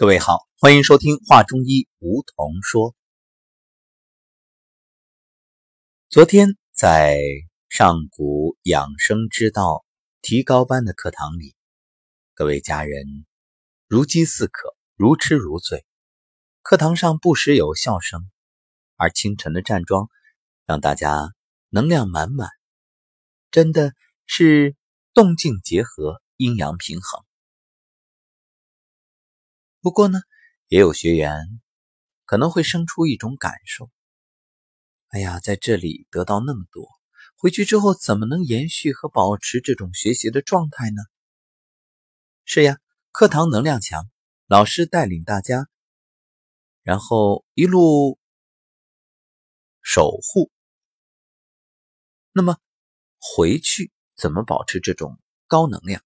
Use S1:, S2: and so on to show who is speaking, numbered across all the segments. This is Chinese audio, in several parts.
S1: 各位好，欢迎收听《画中医梧桐说》。昨天在上古养生之道提高班的课堂里，各位家人如饥似渴，如痴如醉。课堂上不时有笑声，而清晨的站桩让大家能量满满，真的是动静结合，阴阳平衡。不过呢，也有学员可能会生出一种感受：哎呀，在这里得到那么多，回去之后怎么能延续和保持这种学习的状态呢？是呀，课堂能量强，老师带领大家，然后一路守护。那么回去怎么保持这种高能量？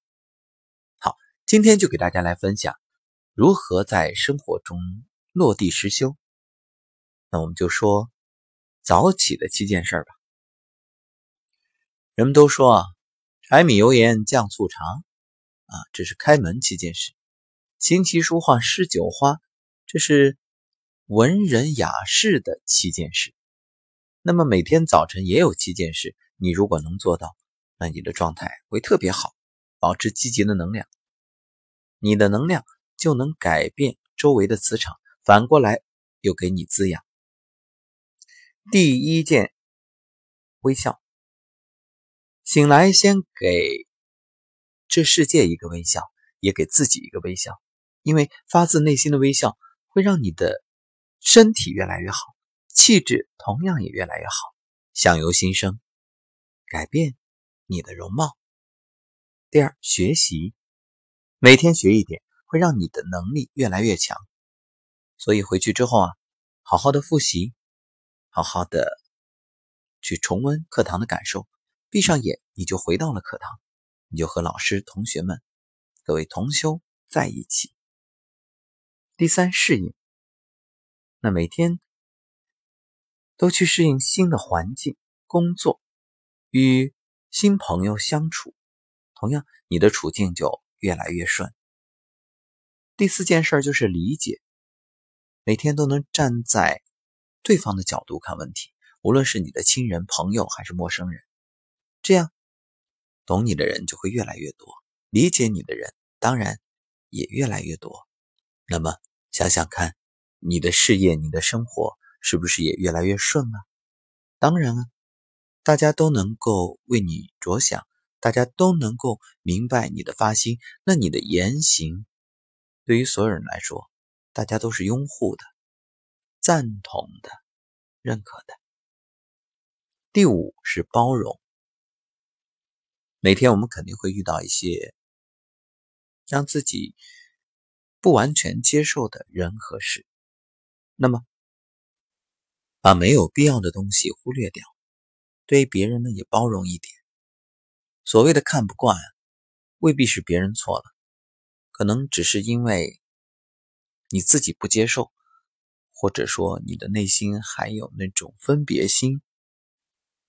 S1: 好，今天就给大家来分享。如何在生活中落地实修？那我们就说早起的七件事吧。人们都说啊，柴米油盐酱醋茶啊，这是开门七件事；琴棋书画诗酒花，这是文人雅士的七件事。那么每天早晨也有七件事，你如果能做到，那你的状态会特别好，保持积极的能量，你的能量。就能改变周围的磁场，反过来又给你滋养。第一件，微笑。醒来先给这世界一个微笑，也给自己一个微笑，因为发自内心的微笑会让你的身体越来越好，气质同样也越来越好。相由心生，改变你的容貌。第二，学习，每天学一点。会让你的能力越来越强，所以回去之后啊，好好的复习，好好的去重温课堂的感受。闭上眼，你就回到了课堂，你就和老师、同学们、各位同修在一起。第三，适应。那每天都去适应新的环境、工作，与新朋友相处，同样你的处境就越来越顺。第四件事就是理解，每天都能站在对方的角度看问题，无论是你的亲人、朋友还是陌生人，这样懂你的人就会越来越多，理解你的人当然也越来越多。那么想想看，你的事业、你的生活是不是也越来越顺了？当然啊，大家都能够为你着想，大家都能够明白你的发心，那你的言行。对于所有人来说，大家都是拥护的、赞同的、认可的。第五是包容。每天我们肯定会遇到一些让自己不完全接受的人和事，那么把没有必要的东西忽略掉，对别人呢也包容一点。所谓的看不惯，未必是别人错了。可能只是因为你自己不接受，或者说你的内心还有那种分别心，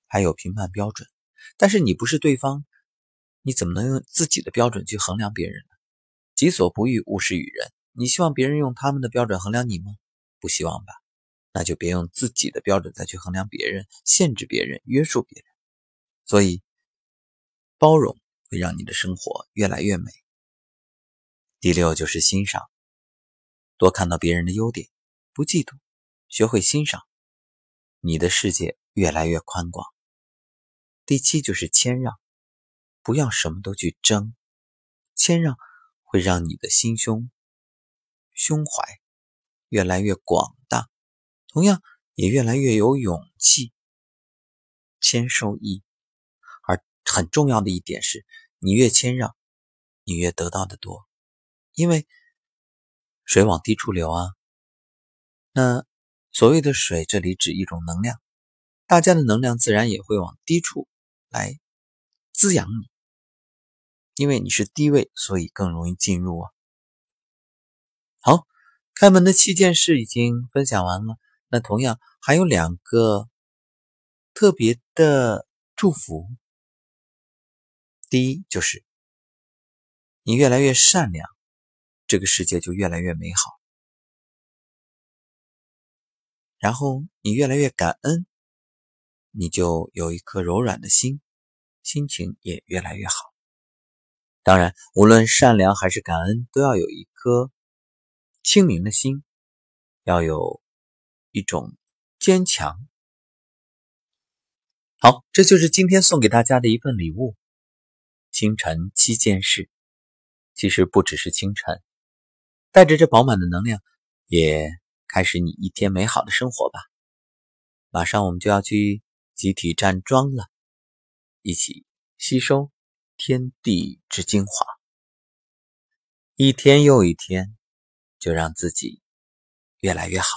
S1: 还有评判标准。但是你不是对方，你怎么能用自己的标准去衡量别人呢？己所不欲，勿施于人。你希望别人用他们的标准衡量你吗？不希望吧？那就别用自己的标准再去衡量别人，限制别人，约束别人。所以，包容会让你的生活越来越美。第六就是欣赏，多看到别人的优点，不嫉妒，学会欣赏，你的世界越来越宽广。第七就是谦让，不要什么都去争，谦让会让你的心胸、胸怀越来越广大，同样也越来越有勇气，谦受益。而很重要的一点是，你越谦让，你越得到的多。因为水往低处流啊，那所谓的水，这里指一种能量，大家的能量自然也会往低处来滋养你。因为你是低位，所以更容易进入啊。好，开门的七件事已经分享完了，那同样还有两个特别的祝福。第一就是你越来越善良。这个世界就越来越美好。然后你越来越感恩，你就有一颗柔软的心，心情也越来越好。当然，无论善良还是感恩，都要有一颗清明的心，要有一种坚强。好，这就是今天送给大家的一份礼物。清晨七件事，其实不只是清晨，带着这饱满的能量，也开始你一天美好的生活吧。马上我们就要去集体站桩了，一起吸收。天地之精华，一天又一天，就让自己越来越好。